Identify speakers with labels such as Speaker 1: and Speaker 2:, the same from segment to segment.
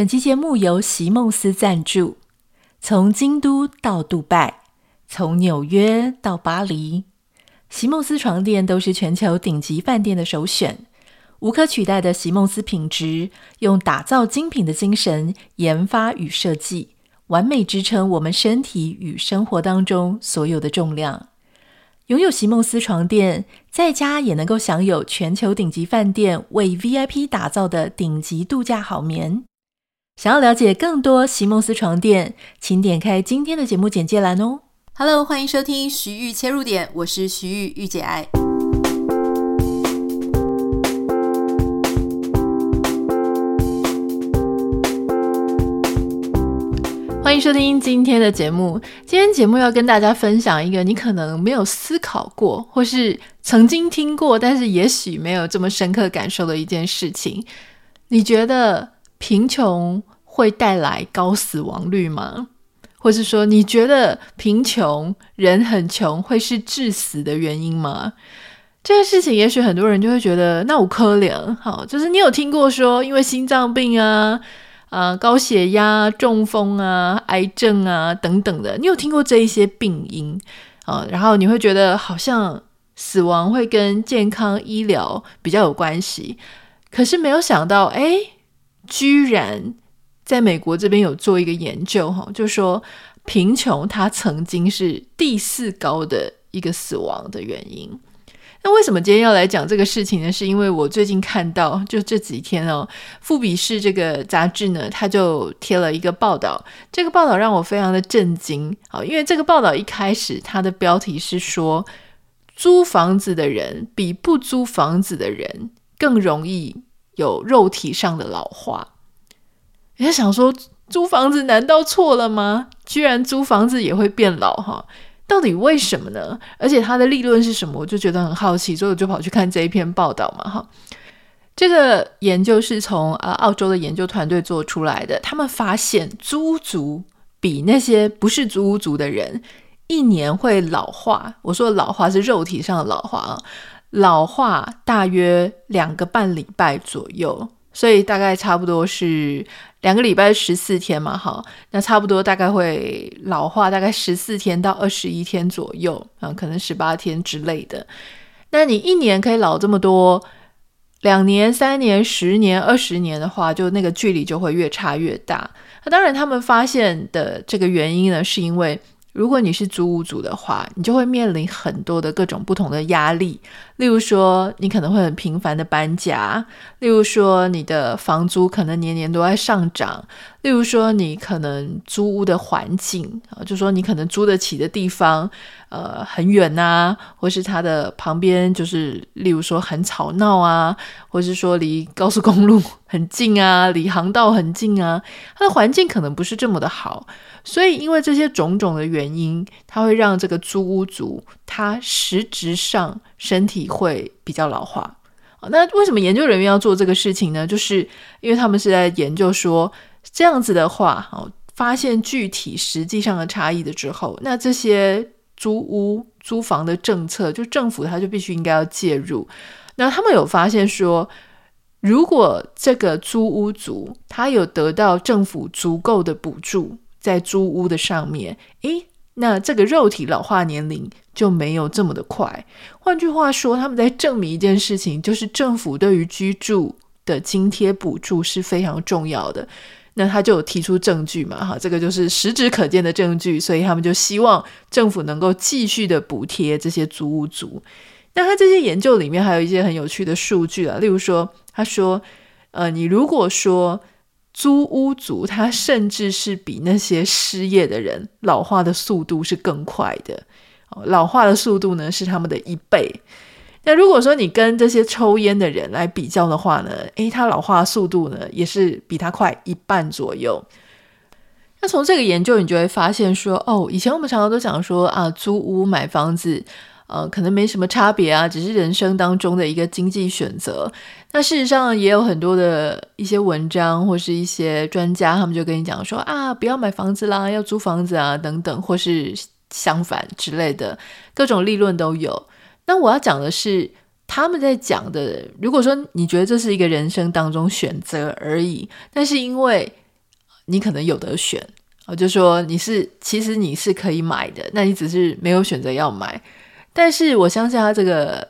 Speaker 1: 本期节目由席梦思赞助。从京都到杜拜，从纽约到巴黎，席梦思床垫都是全球顶级饭店的首选。无可取代的席梦思品质，用打造精品的精神研发与设计，完美支撑我们身体与生活当中所有的重量。拥有席梦思床垫，在家也能够享有全球顶级饭店为 VIP 打造的顶级度假好眠。想要了解更多席梦思床垫，请点开今天的节目简介栏哦。Hello，欢迎收听徐玉切入点，我是徐玉玉姐爱。欢迎收听今天的节目。今天节目要跟大家分享一个你可能没有思考过，或是曾经听过，但是也许没有这么深刻感受的一件事情。你觉得贫穷会带来高死亡率吗？或是说，你觉得贫穷，人很穷，会是致死的原因吗？这个事情，也许很多人就会觉得，那我可怜。好，就是你有听过说，因为心脏病啊。啊，高血压、中风啊、癌症啊等等的，你有听过这一些病因啊？然后你会觉得好像死亡会跟健康医疗比较有关系，可是没有想到，哎，居然在美国这边有做一个研究，哈，就说贫穷它曾经是第四高的一个死亡的原因。那为什么今天要来讲这个事情呢？是因为我最近看到，就这几天哦，《富比士》这个杂志呢，它就贴了一个报道。这个报道让我非常的震惊啊！因为这个报道一开始，它的标题是说，租房子的人比不租房子的人更容易有肉体上的老化。人家想说，租房子难道错了吗？居然租房子也会变老哈！到底为什么呢？而且它的立论是什么？我就觉得很好奇，所以我就跑去看这一篇报道嘛。哈，这个研究是从啊澳洲的研究团队做出来的。他们发现租族比那些不是租族的人一年会老化。我说老化是肉体上的老化啊，老化大约两个半礼拜左右。所以大概差不多是两个礼拜十四天嘛，哈，那差不多大概会老化大概十四天到二十一天左右啊，可能十八天之类的。那你一年可以老这么多，两年、三年、十年、二十年的话，就那个距离就会越差越大。那当然，他们发现的这个原因呢，是因为。如果你是租屋族的话，你就会面临很多的各种不同的压力。例如说，你可能会很频繁的搬家；例如说，你的房租可能年年都在上涨；例如说，你可能租屋的环境啊，就说你可能租得起的地方，呃，很远呐、或是它的旁边就是，例如说很吵闹啊，或是说离高速公路很近啊，离航道很近啊，它的环境可能不是这么的好。所以，因为这些种种的原因，它会让这个租屋族他实质上身体会比较老化。那为什么研究人员要做这个事情呢？就是因为他们是在研究说，这样子的话，哦，发现具体实际上的差异的之后，那这些租屋租房的政策，就政府他就必须应该要介入。那他们有发现说，如果这个租屋族他有得到政府足够的补助。在租屋的上面，诶，那这个肉体老化年龄就没有这么的快。换句话说，他们在证明一件事情，就是政府对于居住的津贴补助是非常重要的。那他就提出证据嘛，哈，这个就是实质可见的证据，所以他们就希望政府能够继续的补贴这些租屋族。那他这些研究里面还有一些很有趣的数据啊，例如说，他说，呃，你如果说。租屋族，他甚至是比那些失业的人老化的速度是更快的，老化的速度呢是他们的一倍。那如果说你跟这些抽烟的人来比较的话呢，诶，他老化速度呢也是比他快一半左右。那从这个研究，你就会发现说，哦，以前我们常常都讲说啊，租屋买房子。呃，可能没什么差别啊，只是人生当中的一个经济选择。那事实上也有很多的一些文章或是一些专家，他们就跟你讲说啊，不要买房子啦，要租房子啊，等等，或是相反之类的各种立论都有。那我要讲的是，他们在讲的，如果说你觉得这是一个人生当中选择而已，但是因为你可能有得选，我就说你是其实你是可以买的，那你只是没有选择要买。但是我相信他这个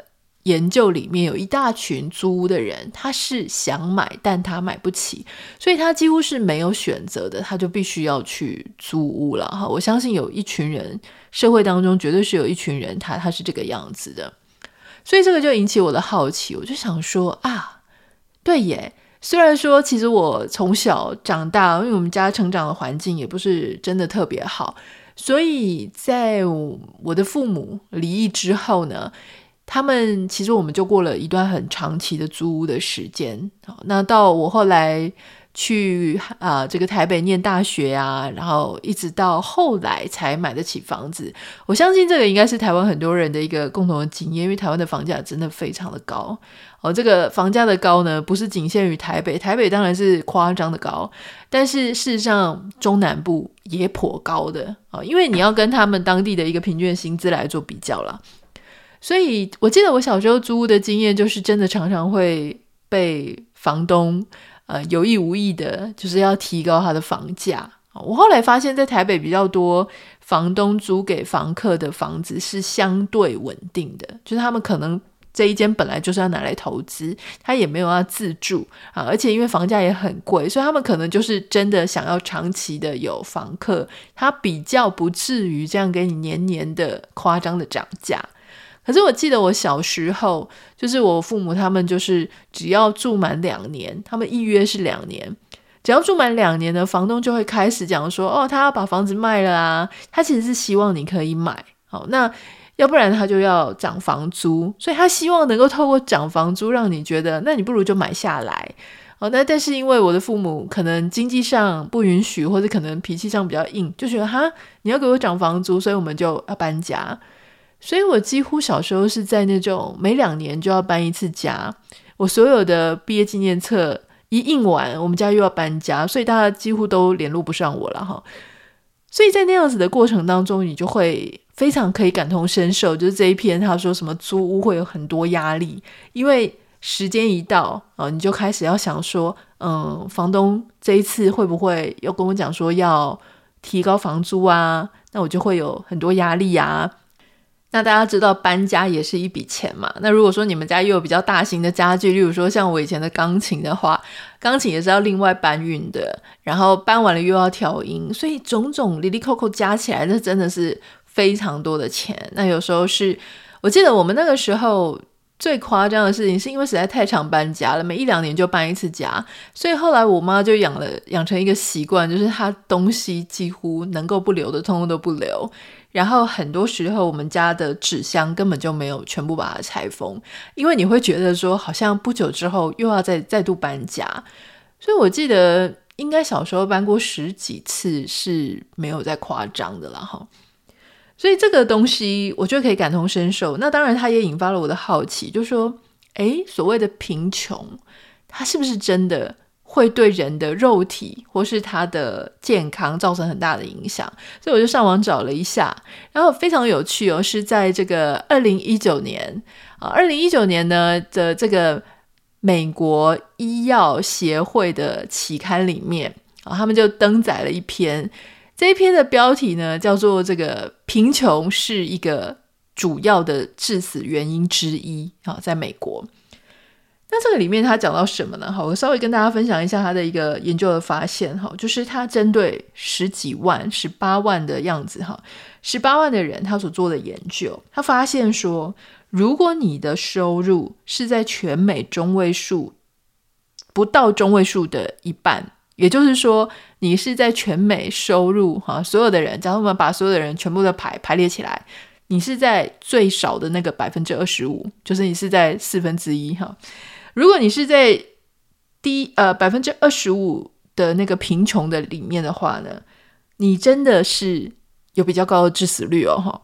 Speaker 1: 研究里面有一大群租屋的人，他是想买，但他买不起，所以他几乎是没有选择的，他就必须要去租屋了哈。我相信有一群人，社会当中绝对是有一群人，他他是这个样子的，所以这个就引起我的好奇，我就想说啊，对耶，虽然说其实我从小长大，因为我们家成长的环境也不是真的特别好。所以在我的父母离异之后呢，他们其实我们就过了一段很长期的租屋的时间。那到我后来去啊、这个台北念大学啊，然后一直到后来才买得起房子。我相信这个应该是台湾很多人的一个共同的经验，因为台湾的房价真的非常的高。哦，这个房价的高呢，不是仅限于台北，台北当然是夸张的高，但是事实上中南部也颇高的啊，因为你要跟他们当地的一个平均薪资来做比较了。所以我记得我小时候租屋的经验，就是真的常常会被房东呃有意无意的，就是要提高他的房价。我后来发现，在台北比较多房东租给房客的房子是相对稳定的，就是他们可能。这一间本来就是要拿来投资，他也没有要自住啊，而且因为房价也很贵，所以他们可能就是真的想要长期的有房客，他比较不至于这样给你年年的夸张的涨价。可是我记得我小时候，就是我父母他们就是只要住满两年，他们预约是两年，只要住满两年呢房东就会开始讲说，哦，他要把房子卖了啊，他其实是希望你可以买，好那。要不然他就要涨房租，所以他希望能够透过涨房租让你觉得，那你不如就买下来。哦，那但是因为我的父母可能经济上不允许，或者可能脾气上比较硬，就觉得哈，你要给我涨房租，所以我们就要搬家。所以我几乎小时候是在那种每两年就要搬一次家。我所有的毕业纪念册一印完，我们家又要搬家，所以大家几乎都联络不上我了哈。所以在那样子的过程当中，你就会。非常可以感同身受，就是这一篇他说什么租屋会有很多压力，因为时间一到啊，你就开始要想说，嗯，房东这一次会不会又跟我讲说要提高房租啊？那我就会有很多压力啊。那大家知道搬家也是一笔钱嘛？那如果说你们家又有比较大型的家具，例如说像我以前的钢琴的话，钢琴也是要另外搬运的，然后搬完了又要调音，所以种种哩哩扣扣加起来，那真的是。非常多的钱，那有时候是我记得我们那个时候最夸张的事情，是因为实在太常搬家了，每一两年就搬一次家，所以后来我妈就养了养成一个习惯，就是她东西几乎能够不留的，通通都不留。然后很多时候我们家的纸箱根本就没有全部把它拆封，因为你会觉得说好像不久之后又要再再度搬家，所以我记得应该小时候搬过十几次是没有再夸张的了哈。所以这个东西，我觉得可以感同身受。那当然，它也引发了我的好奇，就说，诶，所谓的贫穷，它是不是真的会对人的肉体或是他的健康造成很大的影响？所以我就上网找了一下，然后非常有趣哦，是在这个二零一九年啊，二零一九年呢的这个美国医药协会的期刊里面啊，他们就登载了一篇。这一篇的标题呢，叫做“这个贫穷是一个主要的致死原因之一”啊，在美国。那这个里面他讲到什么呢？好，我稍微跟大家分享一下他的一个研究的发现哈，就是他针对十几万、十八万的样子哈，十八万的人他所做的研究，他发现说，如果你的收入是在全美中位数不到中位数的一半。也就是说，你是在全美收入哈，所有的人，假如我们把所有的人全部都排排列起来，你是在最少的那个百分之二十五，就是你是在四分之一哈。如果你是在低呃百分之二十五的那个贫穷的里面的话呢，你真的是有比较高的致死率哦哈。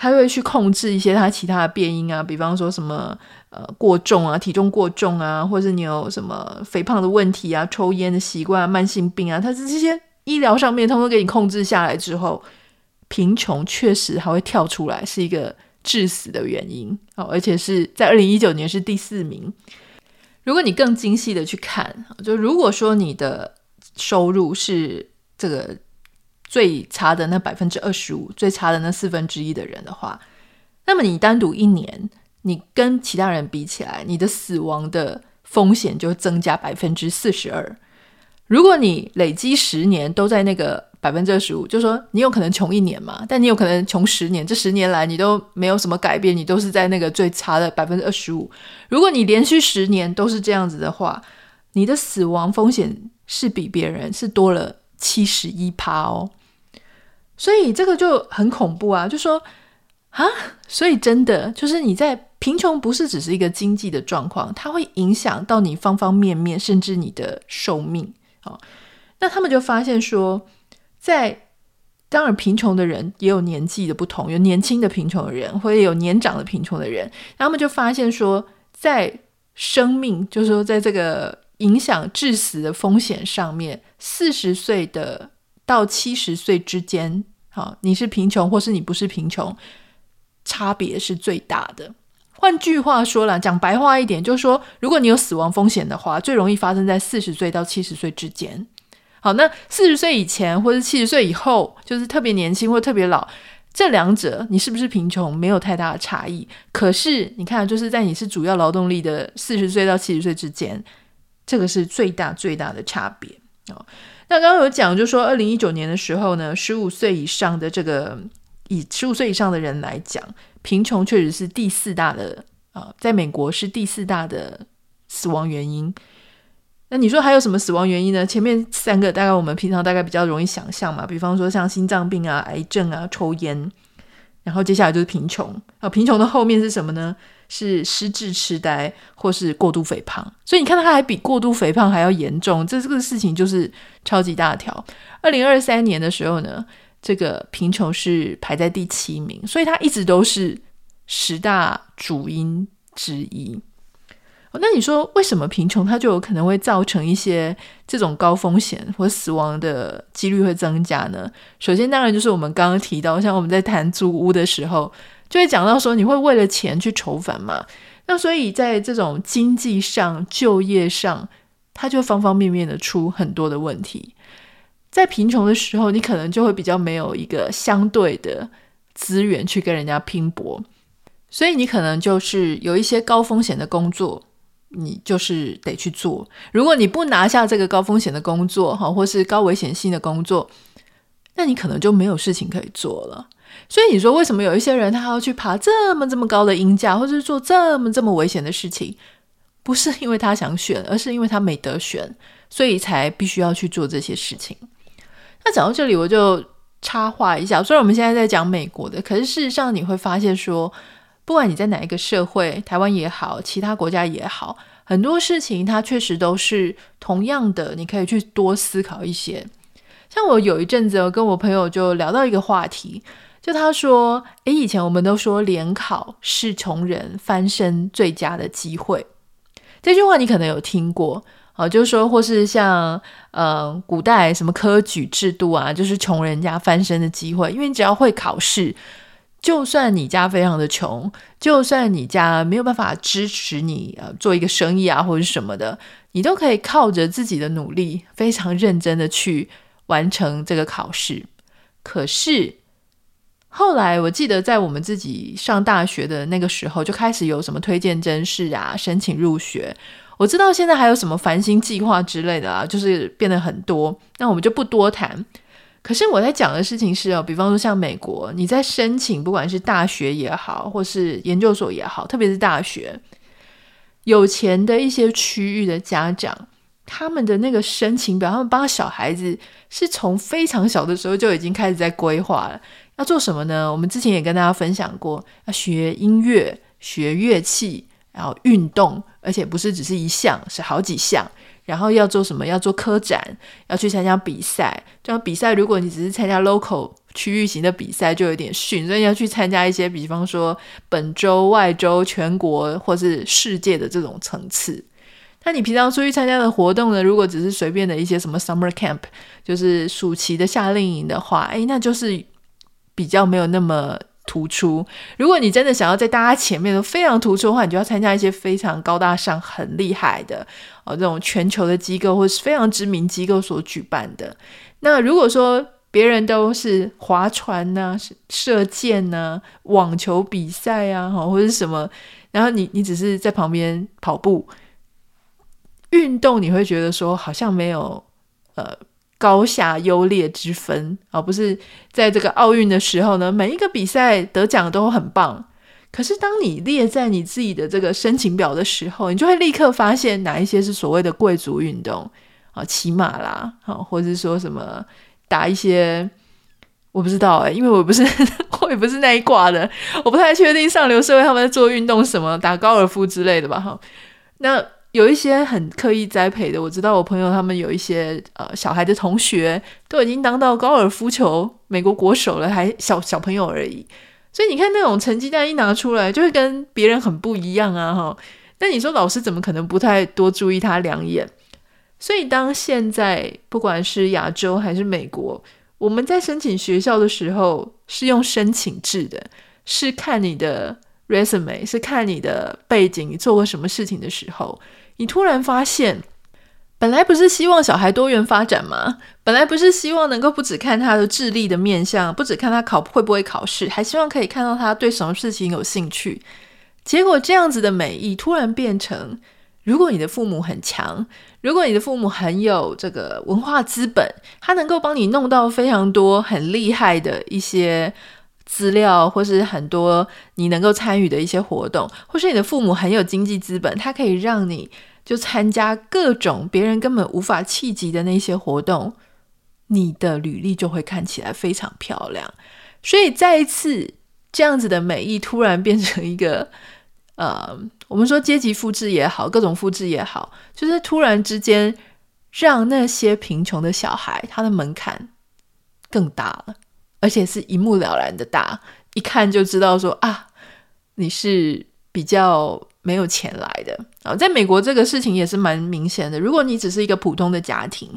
Speaker 1: 他会去控制一些他其他的变因啊，比方说什么呃过重啊，体重过重啊，或者你有什么肥胖的问题啊，抽烟的习惯啊，慢性病啊，他是这些医疗上面通通给你控制下来之后，贫穷确实还会跳出来是一个致死的原因哦，而且是在二零一九年是第四名。如果你更精细的去看，就如果说你的收入是这个最差的那百分之二十五，最差的那四分之一的人的话，那么你单独一年，你跟其他人比起来，你的死亡的风险就增加百分之四十二。如果你累积十年都在那个百分之二十五，就说你有可能穷一年嘛，但你有可能穷十年，这十年来你都没有什么改变，你都是在那个最差的百分之二十五。如果你连续十年都是这样子的话，你的死亡风险是比别人是多了七十一趴哦。所以这个就很恐怖啊，就说啊，所以真的就是你在贫穷不是只是一个经济的状况，它会影响到你方方面面，甚至你的寿命。好，那他们就发现说。在当然，贫穷的人也有年纪的不同，有年轻的贫穷的人，或者有年长的贫穷的人。他们就发现说，在生命，就是说，在这个影响致死的风险上面，四十岁的到七十岁之间，好，你是贫穷或是你不是贫穷，差别是最大的。换句话说了，讲白话一点，就是说，如果你有死亡风险的话，最容易发生在四十岁到七十岁之间。好，那四十岁以前或者七十岁以后，就是特别年轻或特别老，这两者你是不是贫穷没有太大的差异。可是你看，就是在你是主要劳动力的四十岁到七十岁之间，这个是最大最大的差别。哦，那刚刚有讲，就是说二零一九年的时候呢，十五岁以上的这个以十五岁以上的人来讲，贫穷确实是第四大的啊，在美国是第四大的死亡原因。那你说还有什么死亡原因呢？前面三个大概我们平常大概比较容易想象嘛，比方说像心脏病啊、癌症啊、抽烟，然后接下来就是贫穷啊。贫穷的后面是什么呢？是失智、痴呆或是过度肥胖。所以你看，它还比过度肥胖还要严重，这这个事情就是超级大条。二零二三年的时候呢，这个贫穷是排在第七名，所以它一直都是十大主因之一。那你说为什么贫穷它就有可能会造成一些这种高风险或死亡的几率会增加呢？首先，当然就是我们刚刚提到，像我们在谈租屋的时候，就会讲到说你会为了钱去筹烦嘛。那所以在这种经济上、就业上，它就方方面面的出很多的问题。在贫穷的时候，你可能就会比较没有一个相对的资源去跟人家拼搏，所以你可能就是有一些高风险的工作。你就是得去做。如果你不拿下这个高风险的工作，哈，或是高危险性的工作，那你可能就没有事情可以做了。所以你说，为什么有一些人他要去爬这么这么高的鹰架，或者是做这么这么危险的事情？不是因为他想选，而是因为他没得选，所以才必须要去做这些事情。那讲到这里，我就插话一下。虽然我们现在在讲美国的，可是事实上你会发现说。不管你在哪一个社会，台湾也好，其他国家也好，很多事情它确实都是同样的，你可以去多思考一些。像我有一阵子，我跟我朋友就聊到一个话题，就他说：“诶，以前我们都说联考是穷人翻身最佳的机会。”这句话你可能有听过啊，就是说，或是像呃，古代什么科举制度啊，就是穷人家翻身的机会，因为你只要会考试。就算你家非常的穷，就算你家没有办法支持你呃做一个生意啊或者什么的，你都可以靠着自己的努力，非常认真的去完成这个考试。可是后来我记得在我们自己上大学的那个时候，就开始有什么推荐甄试啊，申请入学。我知道现在还有什么繁星计划之类的啊，就是变得很多，那我们就不多谈。可是我在讲的事情是哦，比方说像美国，你在申请不管是大学也好，或是研究所也好，特别是大学，有钱的一些区域的家长，他们的那个申请表，他们帮小孩子是从非常小的时候就已经开始在规划了。要做什么呢？我们之前也跟大家分享过，要学音乐、学乐器，然后运动，而且不是只是一项，是好几项。然后要做什么？要做科展，要去参加比赛。这样比赛，如果你只是参加 local 区域型的比赛，就有点逊。所以要去参加一些，比方说本州、外州、全国或是世界的这种层次。那你平常出去参加的活动呢？如果只是随便的一些什么 summer camp，就是暑期的夏令营的话，诶，那就是比较没有那么突出。如果你真的想要在大家前面都非常突出的话，你就要参加一些非常高大上、很厉害的哦，这种全球的机构或是非常知名机构所举办的。那如果说别人都是划船呐、啊、射箭呐、啊、网球比赛啊，或者是什么，然后你你只是在旁边跑步运动，你会觉得说好像没有呃。高下优劣之分，而不是在这个奥运的时候呢，每一个比赛得奖都很棒。可是当你列在你自己的这个申请表的时候，你就会立刻发现哪一些是所谓的贵族运动啊，骑马啦，啊，或者是说什么打一些，我不知道哎、因为我不是 我也不是那一挂的，我不太确定上流社会他们在做运动什么，打高尔夫之类的吧，哈，那。有一些很刻意栽培的，我知道我朋友他们有一些呃小孩的同学都已经当到高尔夫球美国国手了，还小小朋友而已。所以你看那种成绩单一拿出来，就会跟别人很不一样啊哈。那你说老师怎么可能不太多注意他两眼？所以当现在不管是亚洲还是美国，我们在申请学校的时候是用申请制的，是看你的。resume 是看你的背景，你做过什么事情的时候，你突然发现，本来不是希望小孩多元发展吗？本来不是希望能够不只看他的智力的面相，不只看他考会不会考试，还希望可以看到他对什么事情有兴趣。结果这样子的美意突然变成，如果你的父母很强，如果你的父母很有这个文化资本，他能够帮你弄到非常多很厉害的一些。资料，或是很多你能够参与的一些活动，或是你的父母很有经济资本，他可以让你就参加各种别人根本无法企及的那些活动，你的履历就会看起来非常漂亮。所以再一次这样子的美意突然变成一个，呃，我们说阶级复制也好，各种复制也好，就是突然之间让那些贫穷的小孩他的门槛更大了。而且是一目了然的大，一看就知道说啊，你是比较没有钱来的啊。在美国，这个事情也是蛮明显的。如果你只是一个普通的家庭，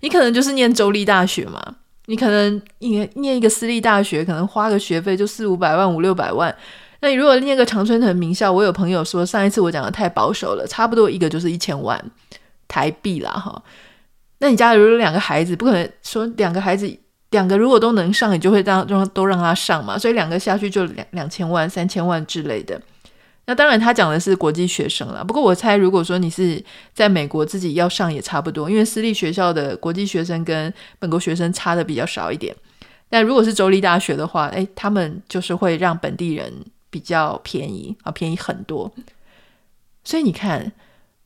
Speaker 1: 你可能就是念州立大学嘛，你可能念念一个私立大学，可能花个学费就四五百万、五六百万。那你如果念个常春藤名校，我有朋友说，上一次我讲的太保守了，差不多一个就是一千万台币啦，哈。那你家里如果有两个孩子，不可能说两个孩子。两个如果都能上，你就会让让都让他上嘛，所以两个下去就两两千万、三千万之类的。那当然，他讲的是国际学生了。不过我猜，如果说你是在美国自己要上，也差不多，因为私立学校的国际学生跟本国学生差的比较少一点。但如果是州立大学的话，诶，他们就是会让本地人比较便宜啊，便宜很多。所以你看，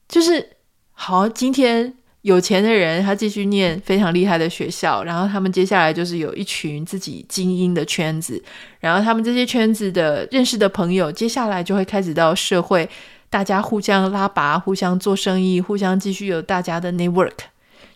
Speaker 1: 就是好，今天。有钱的人，他继续念非常厉害的学校，然后他们接下来就是有一群自己精英的圈子，然后他们这些圈子的认识的朋友，接下来就会开始到社会，大家互相拉拔，互相做生意，互相继续有大家的 network。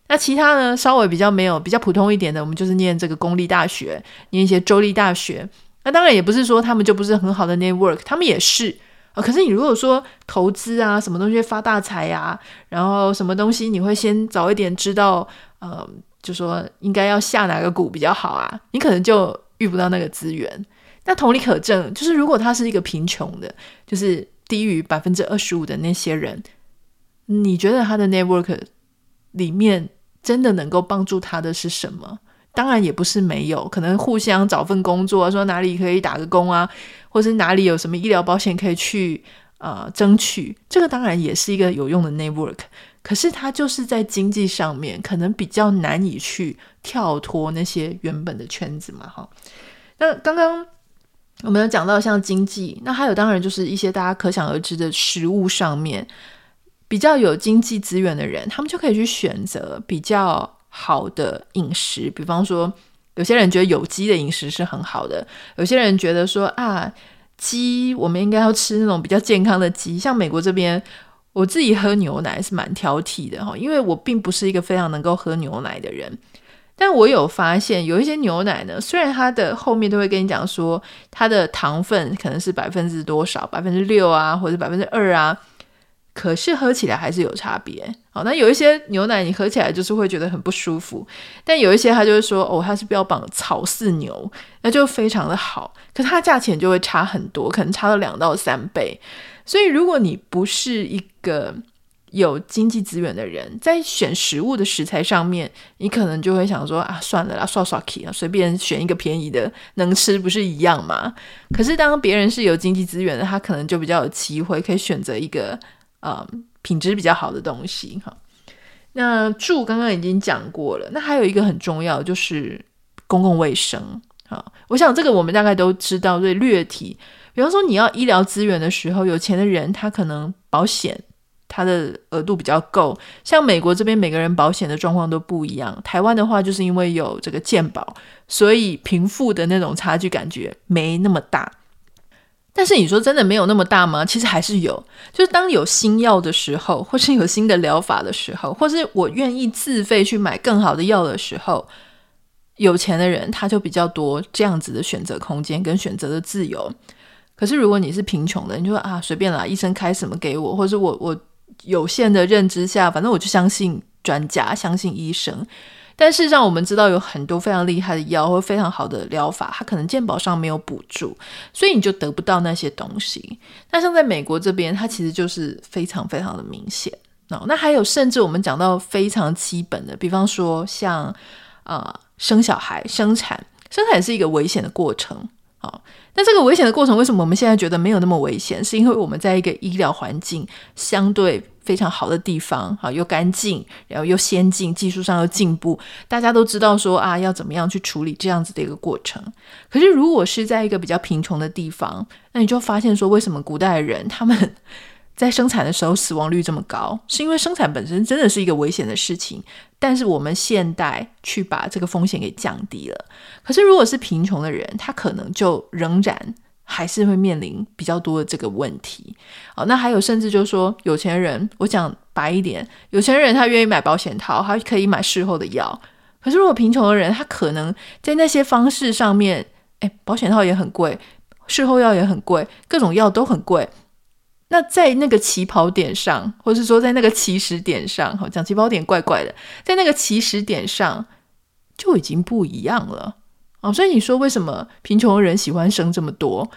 Speaker 1: 那其他呢，稍微比较没有比较普通一点的，我们就是念这个公立大学，念一些州立大学。那当然也不是说他们就不是很好的 network，他们也是。可是你如果说投资啊，什么东西发大财呀、然后什么东西你会先早一点知道，呃，就说应该要下哪个股比较好啊，你可能就遇不到那个资源。那同理可证，就是如果他是一个贫穷的，就是低于百分之二十五的那些人，你觉得他的 network 里面真的能够帮助他的是什么？当然也不是没有，可能互相找份工作，说哪里可以打个工啊，或是哪里有什么医疗保险可以去呃争取，这个当然也是一个有用的 network。可是它就是在经济上面可能比较难以去跳脱那些原本的圈子嘛，哈。那刚刚我们有讲到像经济，那还有当然就是一些大家可想而知的食物上面比较有经济资源的人，他们就可以去选择比较。好的饮食，比方说，有些人觉得有机的饮食是很好的，有些人觉得说啊，鸡我们应该要吃那种比较健康的鸡。像美国这边，我自己喝牛奶是蛮挑剔的哈，因为我并不是一个非常能够喝牛奶的人。但我有发现，有一些牛奶呢，虽然它的后面都会跟你讲说它的糖分可能是百分之多少，百分之六啊，或者百分之二啊。可是喝起来还是有差别好，那有一些牛奶你喝起来就是会觉得很不舒服，但有一些它就是说哦，它是标榜草饲牛，那就非常的好，可是它价钱就会差很多，可能差了两到三倍。所以如果你不是一个有经济资源的人，在选食物的食材上面，你可能就会想说啊，算了啦，刷刷气啊，随便选一个便宜的能吃，不是一样吗？可是当别人是有经济资源的，他可能就比较有机会可以选择一个啊。嗯品质比较好的东西哈，那住刚刚已经讲过了，那还有一个很重要就是公共卫生啊。我想这个我们大概都知道，所以略提。比方说你要医疗资源的时候，有钱的人他可能保险他的额度比较够，像美国这边每个人保险的状况都不一样。台湾的话，就是因为有这个健保，所以贫富的那种差距感觉没那么大。但是你说真的没有那么大吗？其实还是有，就是当有新药的时候，或是有新的疗法的时候，或是我愿意自费去买更好的药的时候，有钱的人他就比较多这样子的选择空间跟选择的自由。可是如果你是贫穷的，你就说啊随便啦，医生开什么给我，或是我我有限的认知下，反正我就相信专家，相信医生。但事实上，我们知道有很多非常厉害的药或非常好的疗法，它可能健保上没有补助，所以你就得不到那些东西。那像在美国这边，它其实就是非常非常的明显。哦，那还有甚至我们讲到非常基本的，比方说像啊、呃、生小孩、生产，生产是一个危险的过程。好，那这个危险的过程，为什么我们现在觉得没有那么危险？是因为我们在一个医疗环境相对非常好的地方，好，又干净，然后又先进，技术上又进步，大家都知道说啊，要怎么样去处理这样子的一个过程。可是如果是在一个比较贫穷的地方，那你就发现说，为什么古代的人他们 在生产的时候死亡率这么高？是因为生产本身真的是一个危险的事情，但是我们现代去把这个风险给降低了。可是如果是贫穷的人，他可能就仍然。还是会面临比较多的这个问题，好，那还有甚至就是说，有钱人，我讲白一点，有钱人他愿意买保险套，他可以买事后的药。可是如果贫穷的人，他可能在那些方式上面，哎，保险套也很贵，事后药也很贵，各种药都很贵。那在那个起跑点上，或是说在那个起始点上，好，讲起跑点怪怪的，在那个起始点上就已经不一样了。哦，所以你说为什么贫穷的人喜欢生这么多？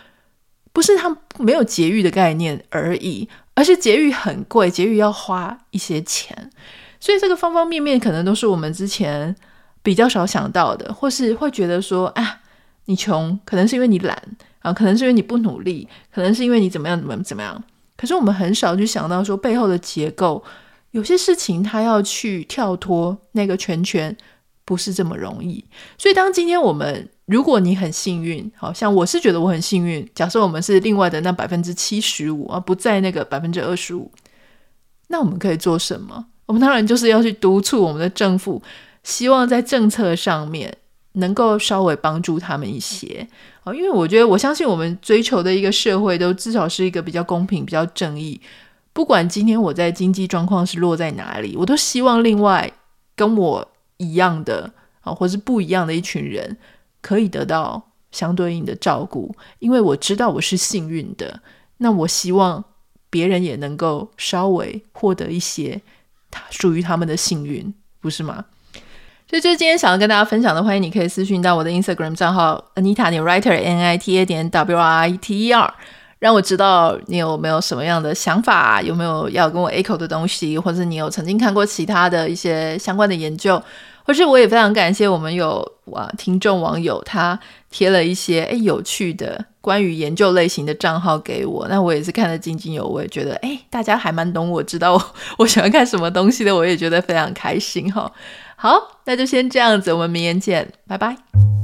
Speaker 1: 不是他没有节育的概念而已，而是节育很贵，节育要花一些钱。所以这个方方面面可能都是我们之前比较少想到的，或是会觉得说，啊，你穷可能是因为你懒啊，可能是因为你不努力，可能是因为你怎么样怎么怎么样。可是我们很少去想到说背后的结构，有些事情他要去跳脱那个圈圈。不是这么容易，所以当今天我们，如果你很幸运，好像我是觉得我很幸运。假设我们是另外的那百分之七十五，而不在那个百分之二十五，那我们可以做什么？我们当然就是要去督促我们的政府，希望在政策上面能够稍微帮助他们一些。好，因为我觉得我相信我们追求的一个社会，都至少是一个比较公平、比较正义。不管今天我在经济状况是落在哪里，我都希望另外跟我。一样的啊，或是不一样的一群人，可以得到相对应的照顾，因为我知道我是幸运的。那我希望别人也能够稍微获得一些他属于他们的幸运，不是吗？所以，就是今天想要跟大家分享的，欢迎你可以私讯到我的 Instagram 账号 Anita 点 Writer N I T A 点 W R I T E R。让我知道你有没有什么样的想法，有没有要跟我 echo 的东西，或者你有曾经看过其他的一些相关的研究，或是我也非常感谢我们有啊听众网友他贴了一些诶有趣的关于研究类型的账号给我，那我也是看得津津有味，觉得诶大家还蛮懂我，知道我我喜欢看什么东西的，我也觉得非常开心哈。好，那就先这样子，我们明天见，拜拜。